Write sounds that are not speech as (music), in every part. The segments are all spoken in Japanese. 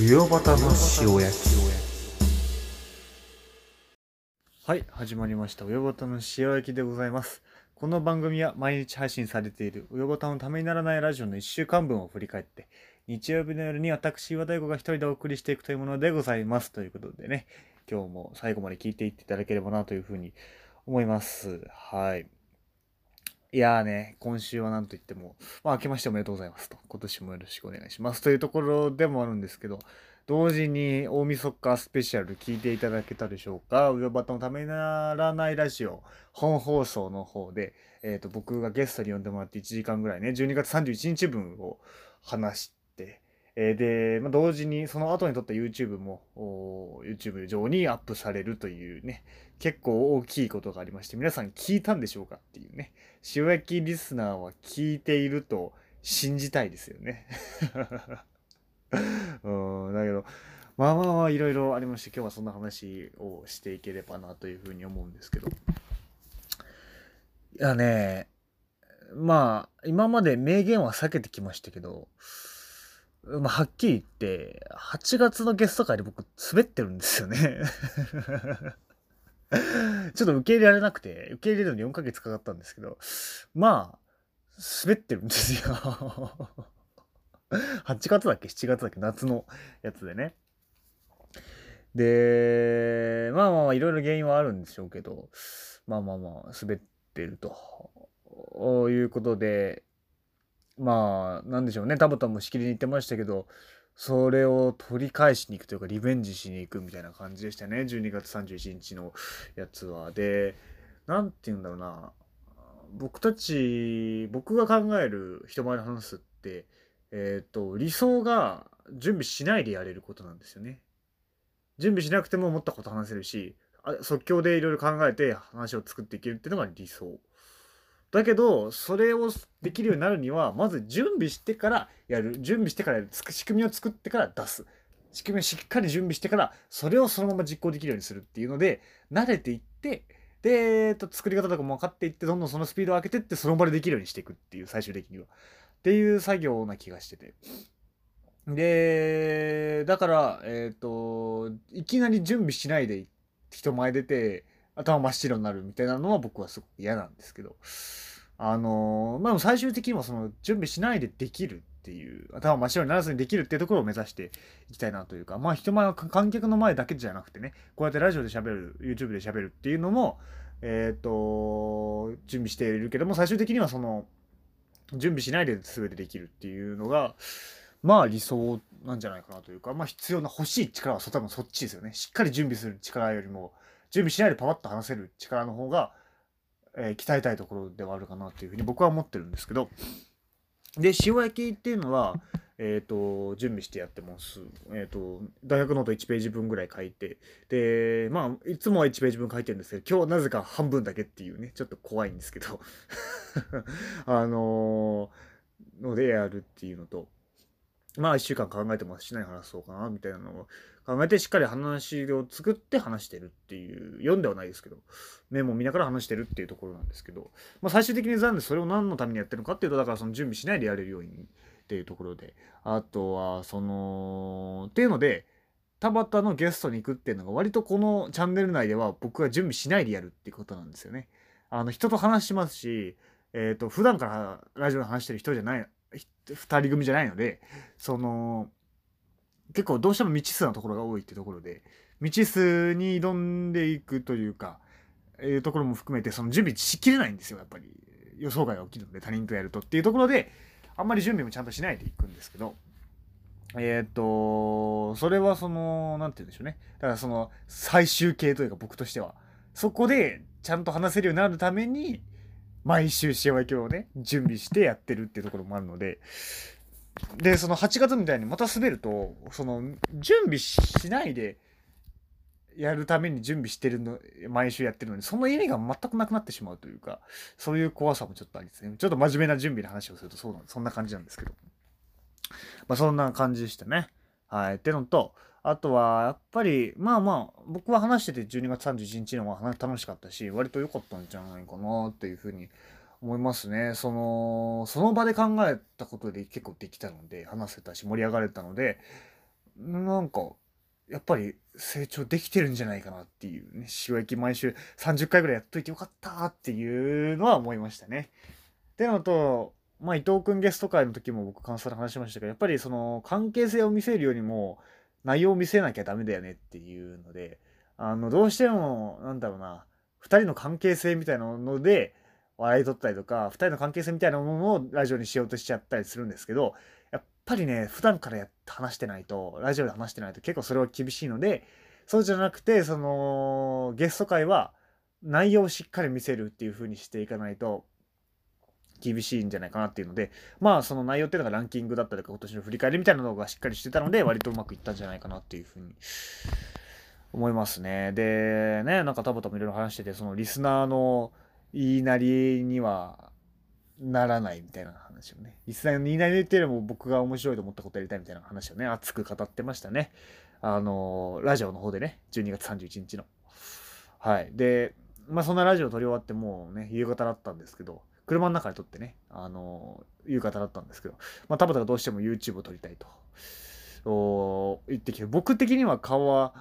不要バタの塩焼きはい、始まりました。うよぼたの塩焼きでございます。この番組は毎日配信されているうよぼたのためにならないラジオの1週間分を振り返って、日曜日の夜に私、岩大悟が一人でお送りしていくというものでございます。ということでね、今日も最後まで聞いていっていただければなというふうに思います。はい。いやーね、今週は何と言っても、まあ、明けましておめでとうございますと。今年もよろしくお願いします。というところでもあるんですけど、同時に大晦日スペシャル聞いていただけたでしょうか。うよばたのためならないラジオ本放送の方で、えっ、と、僕がゲストに呼んでもらって1時間ぐらいね、12月31日分を話して、えーで、まあ、同時にその後に撮った YouTube も YouTube 上にアップされるというね、結構大きいことがありまして、皆さん聞いたんでしょうかっていうね、塩焼きリスナーは聞いていると信じたいですよね。(laughs) うん、だけど、まあまあまあいろいろありまして、今日はそんな話をしていければなというふうに思うんですけど。いやね、まあ、今まで名言は避けてきましたけど、まあ、はっきり言って、8月のゲスト会で僕、滑ってるんですよね。(laughs) ちょっと受け入れられなくて、受け入れるのに4ヶ月かかったんですけど、まあ、滑ってるんですよ。(laughs) 8月だっけ ?7 月だっけ？夏のやつでね。で、まあまあまあ、いろいろ原因はあるんでしょうけど、まあまあまあ、滑ってるということで、まあ、なんでしょうね。たぶたもしきりに言ってましたけど、それを取り返しに行くというか、リベンジしに行くみたいな感じでしたね。12月31日のやつは。で、なんて言うんだろうな。僕たち、僕が考える人前で話すって、えっ、と、理想が準備しないでやれることなんですよね。準備しなくても思ったこと話せるし、即興でいろいろ考えて話を作っていけるっていうのが理想。だけど、それをできるようになるには、まず準備してからやる。準備してからやる。仕組みを作ってから出す。仕組みをしっかり準備してから、それをそのまま実行できるようにするっていうので、慣れていって、で、えっと、作り方とかも分かっていって、どんどんそのスピードを上げてって、その場でできるようにしていくっていう、最終的には。っていう作業な気がしてて。で、だから、えっ、と、いきなり準備しないで人前出て、頭真っ白になるみたいなのは僕はすごく嫌なんですけど、あのまあ最終的にはその準備しないでできるっていう、頭真っ白にならずにできるっていうところを目指していきたいなというか、まあ人前は観客の前だけじゃなくてね、こうやってラジオで喋る、YouTube で喋るっていうのも、えっ、と、準備しているけども、最終的にはその、準備しないで全てできるっていうのが、まあ理想なんじゃないかなというか、まあ必要な欲しい力は多分そっちですよね。しっかり準備する力よりも、準備しないでパパッと話せる力の方が、えー鍛えたいところではあるかなというふうに僕は思ってるんですけど、で、塩焼きっていうのは、えっ、と、準備してやってます。えっ、と、大学ノート1ページ分ぐらい書いて、で、まあ、いつもは1ページ分書いてるんですけど、今日なぜか半分だけっていうね、ちょっと怖いんですけど、(laughs) あのーのでやるっていうのと、まあ一週間考えてますし何話そうかなみたいなのを考えてしっかり話を作って話してるっていう読んではないですけどメモを見ながら話してるっていうところなんですけど、まあ、最終的に残でそれを何のためにやってるのかっていうとだからその準備しないでやれるようにっていうところであとはそのっていうので田端のゲストに行くっていうのが割とこのチャンネル内では僕が準備しないでやるっていうことなんですよね。あの人と話しますし、えっ、と普段からラジオで話してる人じゃないひ二人組じゃないのでその結構どうしても未知数なところが多いってところで未知数に挑んでいくというかいうところも含めてその準備しきれないんですよやっぱり。予想外が起きるので他人とやるとっていうところであんまり準備もちゃんとしないでいくんですけどえっ、とそれはそのなんて言うんでしょうね。だからその最終形というか僕としては。そこでちゃんと話せるようになるために毎週塩焼きをね準備してやってるっていうところもあるので。でその8月みたいにまた滑るとその準備しないでやるために準備してるの毎週やってるのにその意味が全くなくなってしまうというかそういう怖さもちょっとありですね。ちょっと真面目な準備の話をするとそうなんそんな感じなんですけど。まあそんな感じでしたね。はい。ってのとあとはやっぱりまあまあ僕は話してて12月31日の方が楽しかったし割と良かったんじゃないかなっていうふうに思いますねそのその場で考えたことで結構できたので話せたし盛り上がれたのでなんか、やっぱり成長できてるんじゃないかなっていうね、塩焼き毎週30回ぐらいやっといてよかったっていうのは思いましたね。ってのと、まあ、伊藤君ゲスト会の時も僕感想で話しましたけど、やっぱりその関係性を見せるよりも内容を見せなきゃダメだよねっていうので、あの、どうしても、なんだろうな、二人の関係性みたいなので、笑い取ったりとか、二人の関係性みたいなものをラジオにしようとしちゃったりするんですけど、やっぱりね、普段からや話してないと、ラジオで話してないと結構それは厳しいので、そうじゃなくて、その、ゲスト会は内容をしっかり見せるっていう風にしていかないと、厳しいんじゃないかなっていうので、まあその内容っていうのがランキングだったりとか今年の振り返りみたいなのがしっかりしてたので、割とうまくいったんじゃないかなっていうふうに思いますね。で、ね、なんかたばたまいろいろ話してて、そのリスナーの言いなりにはならないみたいな話をね。リスナーの言いなりっていうのも僕が面白いと思ったことやりたいみたいな話をね、熱く語ってましたね。あの、ラジオの方でね、12月31日の。はい。で、まあそんなラジオ撮り終わってもうね、夕方だったんですけど、車の中で撮ってね、あの、夕方だったんですけど、まあ、田畑がどうしても YouTube を撮りたいと言ってきて、僕的には顔は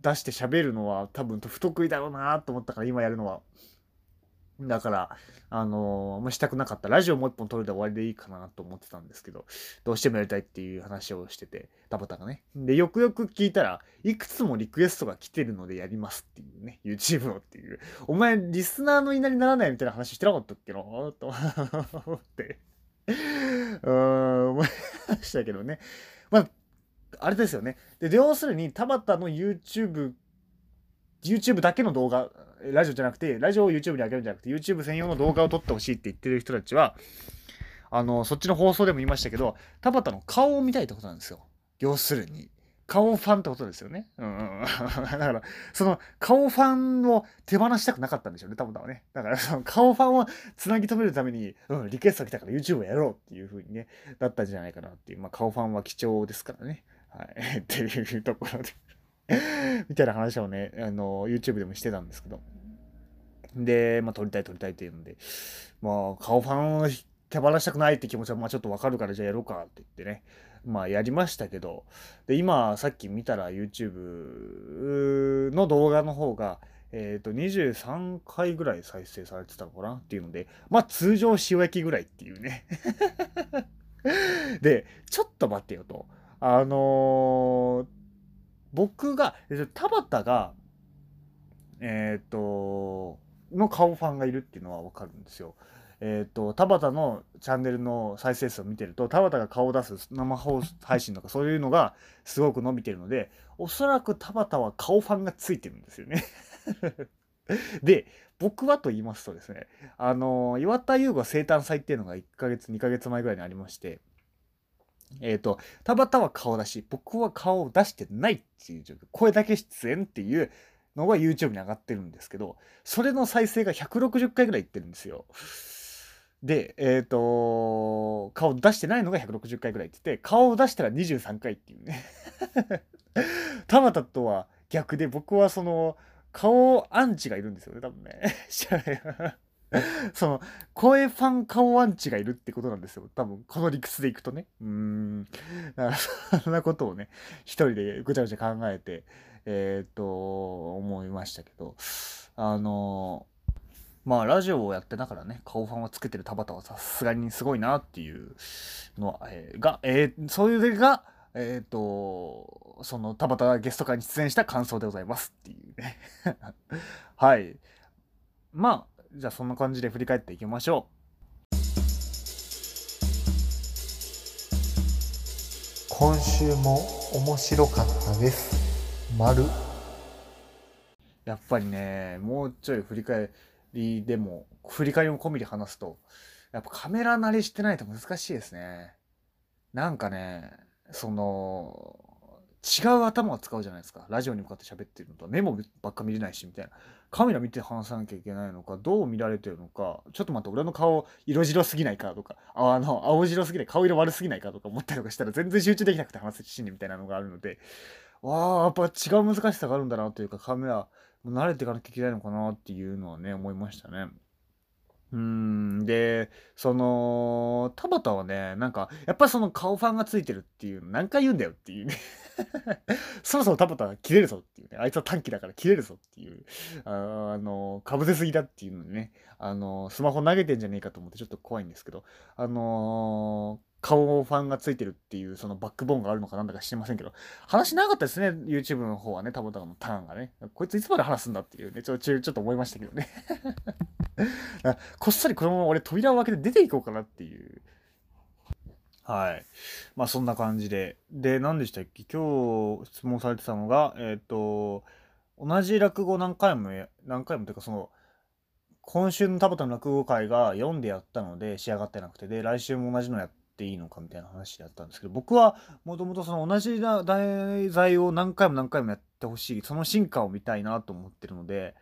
出して喋るのは多分不得意だろうなと思ったから今やるのはだから、あのー、もしたくなかった。ラジオもう一本撮るで終わりでいいかなと思ってたんですけど、どうしてもやりたいっていう話をしてて、田畑がね。で、よくよく聞いたら、いくつもリクエストが来てるのでやりますっていうね、YouTube をっていう。お前、リスナーの稲にならないみたいな話してなかったっけな？と思って。うーん、思いましたけどね。まあ、あれですよね。で、要するに、田畑の YouTube、YouTube だけの動画、ラジオじゃなくて、ラジオを YouTube に上げるんじゃなくて、YouTube 専用の動画を撮ってほしいって言ってる人たちは、あの、そっちの放送でも言いましたけど、田畑の顔を見たいってことなんですよ。要するに。顔ファンってことですよね。うん。(laughs) だから、その顔ファンを手放したくなかったんでしょうね、田畑はね。だから、その顔ファンをつなぎ止めるために、うん、リクエストが来たから YouTube をやろうっていう風にね、だったんじゃないかなっていう。まあ、顔ファンは貴重ですからね。はい。(laughs) っていうところで (laughs) みたいな話をね、あの、YouTube でもしてたんですけど。で、まあ、撮りたい撮りたいっていうので、まあ、顔ファンを手放したくないって気持ちは、まあ、ちょっとわかるからじゃあやろうかって言ってね、まあ、やりましたけど、で、今、さっき見たら YouTube の動画の方が、えっ、ー、と、23回ぐらい再生されてたのかなっていうので、まあ、通常塩焼きぐらいっていうね (laughs) で、ちょっと待ってよと。あのー、僕が、田畑が、えっ、ー、と、の顔ファンがいるっていうのはわかるんですよ。えっ、ー、と、田畑のチャンネルの再生数を見てると、田畑が顔を出す生放送配信とかそういうのがすごく伸びてるので、おそらく田畑は顔ファンがついてるんですよね (laughs) で、僕はと言いますとですね、あの、岩田優吾生誕祭っていうのが1ヶ月、2ヶ月前ぐらいにありまして、えっ、ー、と、田畑は顔出し、僕は顔を出してないっていう状況、声だけ出演っていうのが YouTube に上がってるんですけど、それの再生が160回ぐらいいってるんですよ。で、えっ、ー、と、顔出してないのが160回ぐらいって言って、顔を出したら23回っていうね。(laughs) 田畑とは逆で、僕はその、顔アンチがいるんですよね、多分ね。(laughs) (laughs) その、声ファン顔アンチがいるってことなんですよ。多分、この理屈でいくとね。うん。だからそんなことをね、一人でぐちゃぐちゃ考えて、えっ、と、思いましたけど、あのまあ、ラジオをやってながらね、顔ファンをつけてる田畑はさすがにすごいなっていうのは、えー、が、えー、それが、えっ、ー、と、その田畑ゲスト会に出演した感想でございますっていうね。はい。まあ、じゃあそんな感じで振り返っていきましょう。今週も面白かったです。丸。やっぱりね、もうちょい振り返りでも、振り返りも込みで話すと、やっぱカメラ慣れしてないと難しいですね。なんかね、その、違う頭を使うじゃないですか。ラジオに向かって喋ってるのと、メモばっか見れないし、みたいな。カメラ見て話さなきゃいけないのか、どう見られてるのか、ちょっと待って、俺の顔色白すぎないかとか、あの、青白すぎない、顔色悪すぎないかとか思ったりとかしたら全然集中できなくて話すシーンみたいなのがあるので、わあ、やっぱ違う難しさがあるんだなというか、カメラ、慣れていかなきゃいけないのかなっていうのはね、思いましたね。うん、で、その、田畑はね、なんか、やっぱりその顔ファンがついてるっていう何回言うんだよっていうね。(laughs) そろそろ田畑は切れるぞっていうね。あいつは短期だから切れるぞっていう。ああの、かぶせすぎだっていうのにね。あの、スマホ投げてんじゃねえかと思ってちょっと怖いんですけど、あのー顔ファンがついてるっていうそのバックボーンがあるのかなんだか知りませんけど、話長かったですね、YouTube の方はね、田畑のターンがね。こいついつまで話すんだっていうね、ちょちょちょっと思いましたけどね。(laughs) (laughs) こっそりこのまま俺扉を開けて出ていこうかなっていう。はい。まあそんな感じで。で、何でしたっけ？今日質問されてたのが、えっ、と、同じ落語何回も、何回もというかその、今週の田畑の落語会が読んでやったので仕上がってなくて、で、来週も同じのやっていいのかみたいな話であったんですけど、僕はもともとその同じ題材を何回も何回もやってほしい、その進化を見たいなと思ってるので、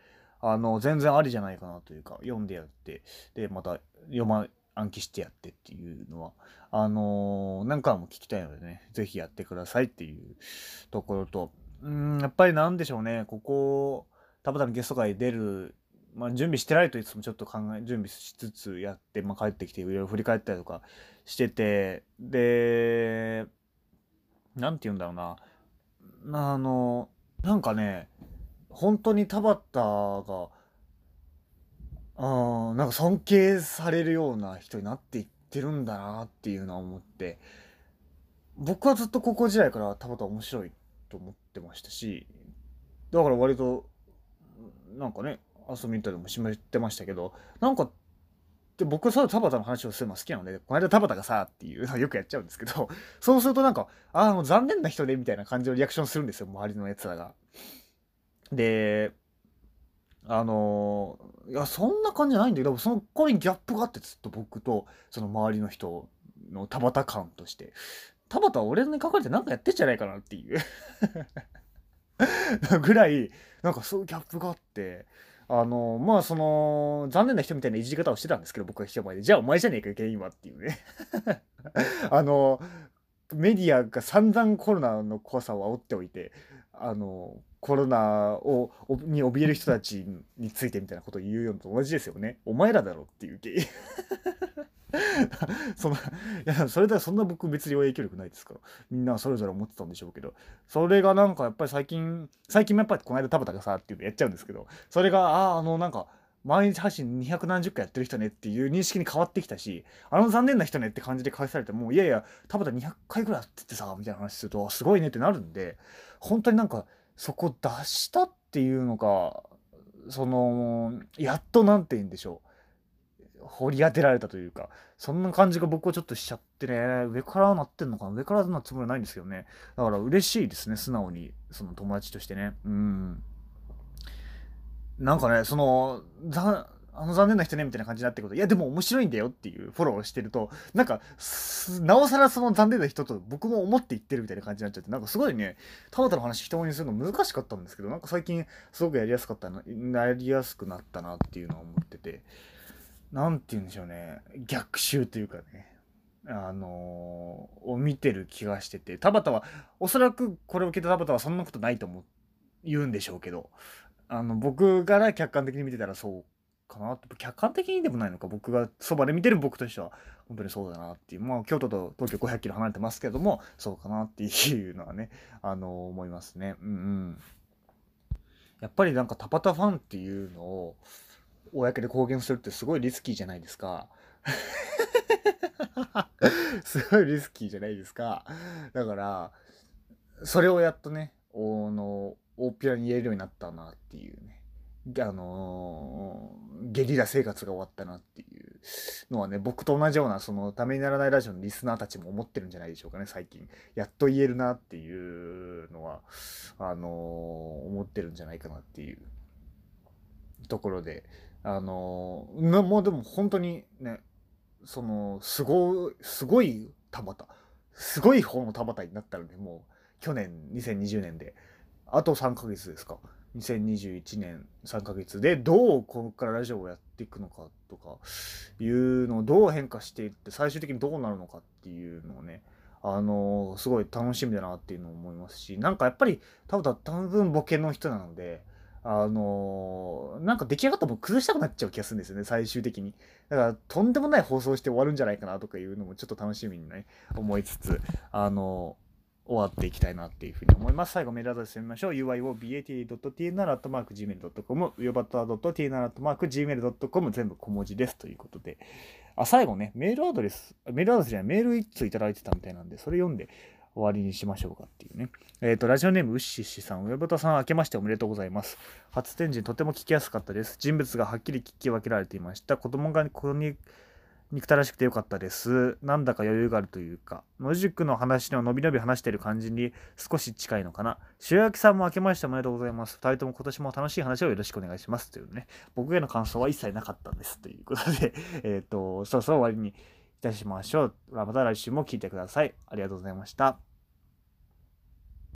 あの、全然ありじゃないかなというか、読んでやって、で、また読ま、暗記してやってっていうのは、あのー、何回も聞きたいのでね、ぜひやってくださいっていうところと、うん、やっぱりなんでしょうね、ここ、たぶたのゲスト会出る、まあ、準備してないといつもちょっと考え、準備しつつやって、まあ、帰ってきていろいろ振り返ったりとかしてて、で、なんて言うんだろうな、あの、なんかね、本当に田畑が、あなんか尊敬されるような人になっていってるんだなっていうのは思って、僕はずっと高校時代から田畑面白いと思ってましたし、だから割と、なんかね、遊びに行ったりもしまってましたけど、なんか、で僕はそう田畑の話をするの好きなので、この間田畑がさ、っていうのを (laughs) よくやっちゃうんですけど、そうするとなんか、ああ、残念な人で、みたいな感じのリアクションするんですよ、周りのやつらが。で、あのいや、そんな感じじゃないんだけど、そのこれにギャップがあってずっと僕と、その周りの人の田畑感として、田畑は俺に書かれて何かやってんじゃないかなっていう。(laughs) ぐらい、なんかそういうギャップがあって、あの、まあ、その、残念な人みたいないじり方をしてたんですけど、僕は人前で。じゃあお前じゃねえか、原因はっていうね。(laughs) あの、メディアが散々コロナの怖さを煽っておいて、あの、コロナをに怯える人たちについてみたいなことを言うようと同じですよね。お前らだろっていう系。(laughs) そのいやそれではそんな僕別に影響力ないですからみんなそれぞれ思ってたんでしょうけどそれがなんかやっぱり最近最近もやっぱりこの間田畑がさっていうのやっちゃうんですけどそれがあああのなんか毎日発信200何十回やってる人ねっていう認識に変わってきたし、あの残念な人ねって感じで返されても、いやいや、田畑200回ぐらいやって言ってさ、みたいな話すると、すごいねってなるんで、本当になんか、そこ出したっていうのか、その、やっと何て言うんでしょう。掘り当てられたというか、そんな感じが僕はちょっとしちゃってね、上からなってんのかな上からなつもりはないんですけどね。だから嬉しいですね、素直に、その友達としてね。うん。なんかね、その、あの残念な人ねみたいな感じになってくると、いやでも面白いんだよっていうフォローをしてると、なんか、なおさらその残念な人と僕も思って言ってるみたいな感じになっちゃって、なんかすごいね、田畑の話人にするの難しかったんですけど、なんか最近すごくやりやすかったな、やりやすくなったなっていうのは思ってて、なんて言うんでしょうね、逆襲というかね、あのー、を見てる気がしてて、田畑は、おそらくこれを聞いた田畑はそんなことないと思う、言うんでしょうけど、あの、僕から客観的に見てたらそうかなって客観的にでもないのか僕がそばで見てる僕としては本当にそうだなっていうまあ京都と東京500キロ離れてますけどもそうかなっていうのはねあの思いますね。うんうん。やっぱりなんかタパタファンっていうのを公で公言するってすごいリスキーじゃないですか。(laughs) すごいリスキーじゃないですか。だからそれをやっとねおの大っぴらに言えるようになったなっていうね。あのー、ゲリラ生活が終わったなっていうのはね、僕と同じような、その、ためにならないラジオのリスナーたちも思ってるんじゃないでしょうかね、最近。やっと言えるなっていうのは、あのー、思ってるんじゃないかなっていうところで、あのー、もうでも本当にね、その、すごい、すごい田畑、すごい方の田畑になったので、もう、去年、2020年で、あと3ヶ月ですか。2021年3ヶ月でどうここからラジオをやっていくのかとかいうのをどう変化していって最終的にどうなるのかっていうのをねあのー、すごい楽しみだなっていうのを思いますしなんかやっぱり多分多分ボケの人なのであのーなんか出来上がったもん崩したくなっちゃう気がするんですよね、最終的に。だから、とんでもない放送して終わるんじゃないかなとかいうのもちょっと楽しみにね、思いつつ、あのー終わっていきたいなっていうふうに思います。最後メールアドレス読みましょう。uiobata.tn.gmail.com、u b a t a t n g m a i l c o m 全部小文字ですということで。あ、最後ね、メールアドレス、メールアドレスじゃない、メール一通いただいてたみたいなんで、それ読んで終わりにしましょうかっていうね。えっ、と、ラジオネーム、ウッシッシさん、上端さん、明けましておめでとうございます。初展示、とても聞きやすかったです。人物がはっきり聞き分けられていました。子供がここに憎たらしくてよかったです。なんだか余裕があるというか、野宿の話の伸び伸び話している感じに少し近いのかな。塩焼きさんも明けましておめでとうございます。二人とも今年も楽しい話をよろしくお願いします。というね、僕への感想は一切なかったんです。ということで、(laughs) えっ、と、そろそろ終わりにいたしましょう。また来週も聞いてください。ありがとうございました。